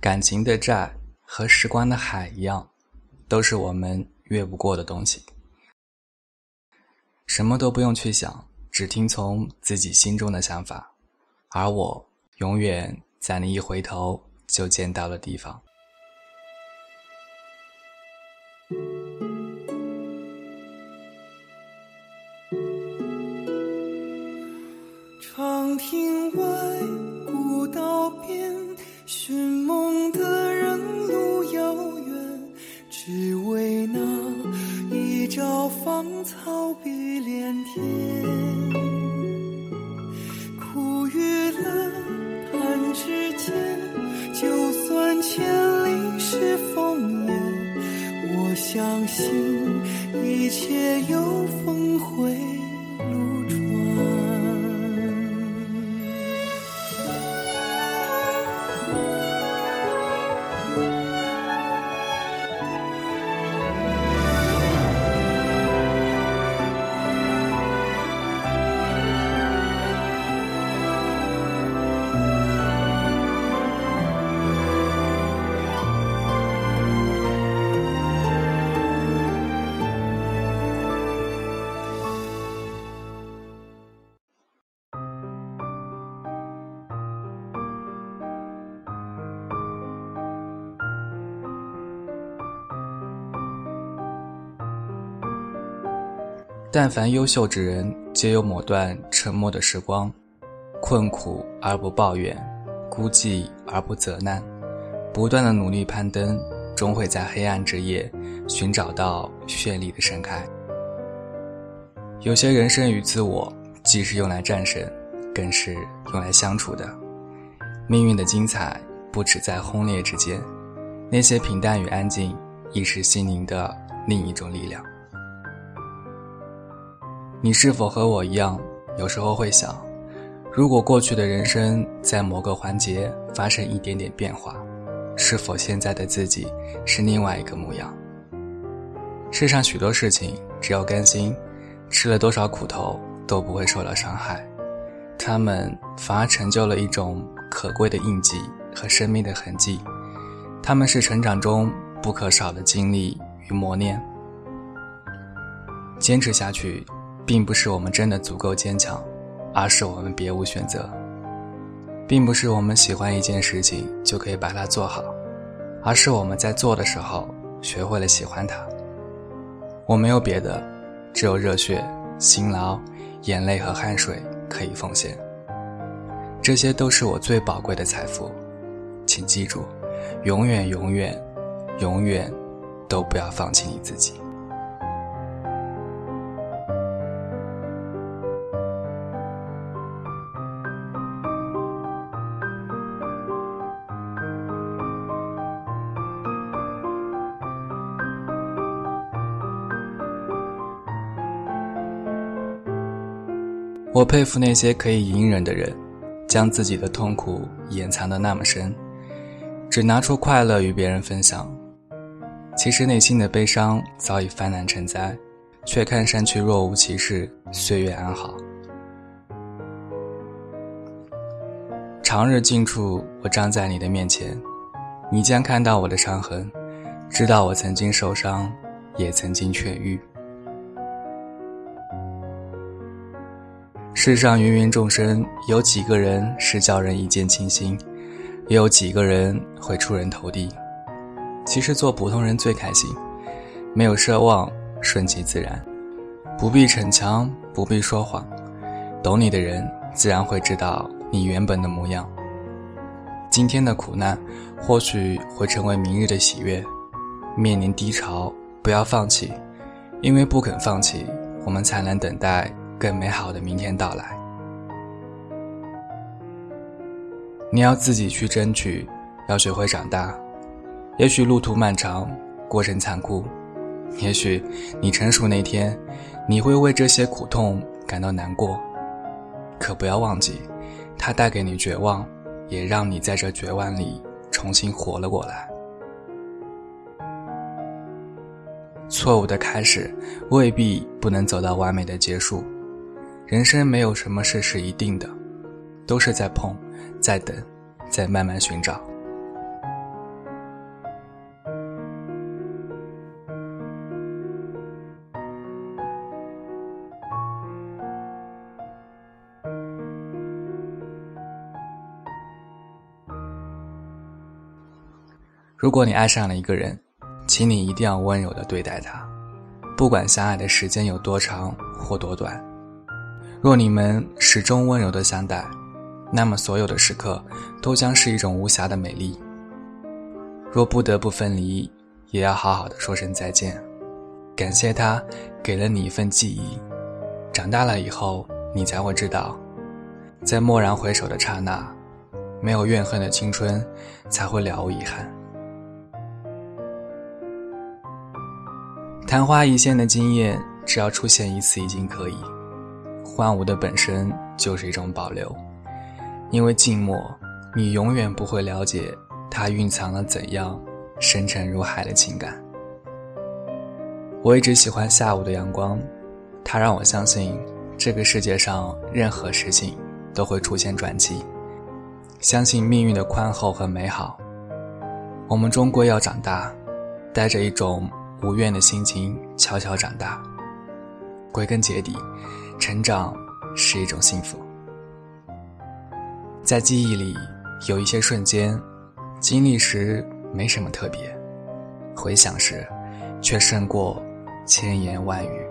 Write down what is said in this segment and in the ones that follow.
感情的债和时光的海一样，都是我们越不过的东西。什么都不用去想，只听从自己心中的想法，而我永远在你一回头就见到的地方。长亭外，古道边，芳草碧连天。苦与乐，弹指间，就算千里是烽烟，我相信一切有峰回但凡优秀之人，皆有某段沉默的时光，困苦而不抱怨，孤寂而不责难，不断的努力攀登，终会在黑暗之夜寻找到绚丽的盛开。有些人生与自我，既是用来战胜，更是用来相处的。命运的精彩不止在轰烈之间，那些平淡与安静，亦是心灵的另一种力量。你是否和我一样，有时候会想，如果过去的人生在某个环节发生一点点变化，是否现在的自己是另外一个模样？世上许多事情，只要甘心，吃了多少苦头都不会受到伤害，他们反而成就了一种可贵的印记和生命的痕迹，他们是成长中不可少的经历与磨练。坚持下去。并不是我们真的足够坚强，而是我们别无选择。并不是我们喜欢一件事情就可以把它做好，而是我们在做的时候学会了喜欢它。我没有别的，只有热血、辛劳、眼泪和汗水可以奉献。这些都是我最宝贵的财富，请记住，永远、永远、永远都不要放弃你自己。我佩服那些可以隐忍的人，将自己的痛苦掩藏得那么深，只拿出快乐与别人分享。其实内心的悲伤早已泛滥成灾，却看上去若无其事，岁月安好。长日近处，我站在你的面前，你将看到我的伤痕，知道我曾经受伤，也曾经痊愈。世上芸芸众生，有几个人是叫人一见倾心，也有几个人会出人头地。其实做普通人最开心，没有奢望，顺其自然，不必逞强，不必说谎。懂你的人，自然会知道你原本的模样。今天的苦难，或许会成为明日的喜悦。面临低潮，不要放弃，因为不肯放弃，我们才能等待。更美好的明天到来，你要自己去争取，要学会长大。也许路途漫长，过程残酷，也许你成熟那天，你会为这些苦痛感到难过。可不要忘记，它带给你绝望，也让你在这绝望里重新活了过来。错误的开始，未必不能走到完美的结束。人生没有什么事是一定的，都是在碰，在等，在慢慢寻找。如果你爱上了一个人，请你一定要温柔的对待他，不管相爱的时间有多长或多短。若你们始终温柔的相待，那么所有的时刻都将是一种无瑕的美丽。若不得不分离，也要好好的说声再见，感谢他给了你一份记忆。长大了以后，你才会知道，在蓦然回首的刹那，没有怨恨的青春才会了无遗憾。昙花一现的惊艳，只要出现一次已经可以。万物的本身就是一种保留，因为静默，你永远不会了解。它蕴藏了怎样深沉如海的情感？我一直喜欢下午的阳光，它让我相信这个世界上任何事情都会出现转机，相信命运的宽厚和美好。我们终归要长大，带着一种无怨的心情悄悄长大。归根结底，成长是一种幸福。在记忆里，有一些瞬间。经历时没什么特别，回想时，却胜过千言万语。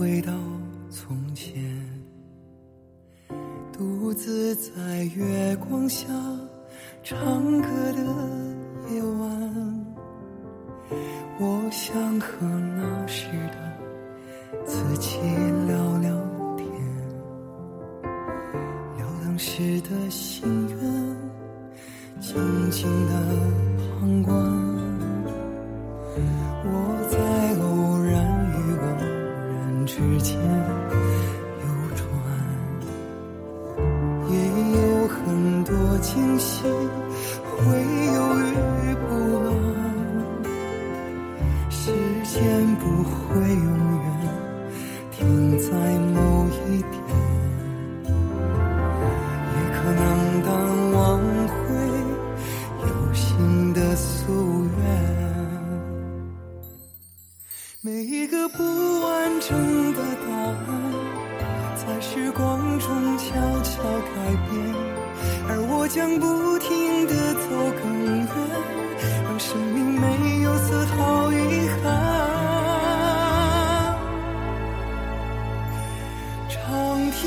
回到从前。独自在月光下唱歌的夜晚，我想和那时的自己聊聊天，聊当时的心愿，静静的旁观。会犹豫不安，时间不会永远停在某一天，也可能当挽回有新的夙愿。每一个不完整的将不停地走更远让生命没有丝毫遗憾。长亭